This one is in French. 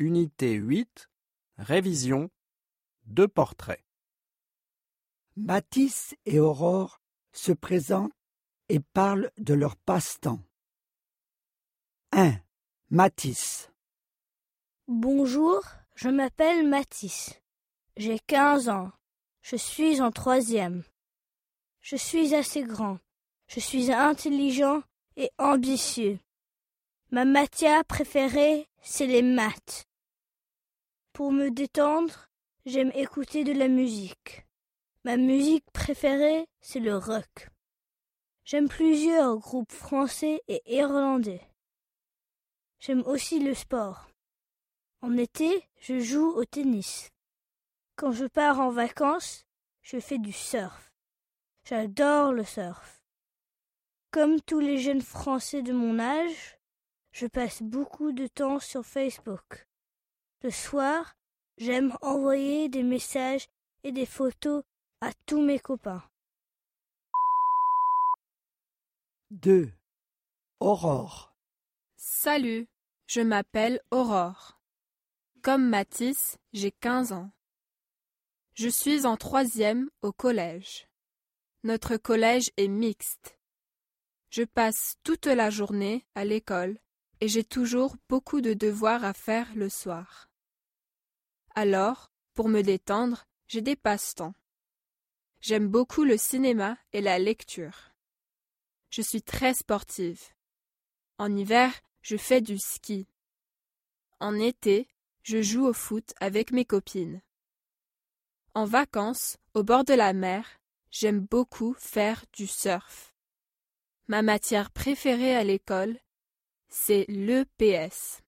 Unité 8, révision, deux portraits. Matisse et Aurore se présentent et parlent de leur passe-temps. 1. Matisse. Bonjour, je m'appelle Matisse. J'ai 15 ans. Je suis en troisième. Je suis assez grand. Je suis intelligent et ambitieux. Ma matière préférée, c'est les maths. Pour me détendre, j'aime écouter de la musique. Ma musique préférée, c'est le rock. J'aime plusieurs groupes français et irlandais. J'aime aussi le sport. En été, je joue au tennis. Quand je pars en vacances, je fais du surf. J'adore le surf. Comme tous les jeunes Français de mon âge, je passe beaucoup de temps sur Facebook. Le soir, j'aime envoyer des messages et des photos à tous mes copains. 2. Aurore. Salut, je m'appelle Aurore. Comme Matisse, j'ai 15 ans. Je suis en troisième au collège. Notre collège est mixte. Je passe toute la journée à l'école et j'ai toujours beaucoup de devoirs à faire le soir. Alors, pour me détendre, j'ai des passe-temps. J'aime beaucoup le cinéma et la lecture. Je suis très sportive. En hiver, je fais du ski. En été, je joue au foot avec mes copines. En vacances, au bord de la mer, j'aime beaucoup faire du surf. Ma matière préférée à l'école, c'est l'EPS.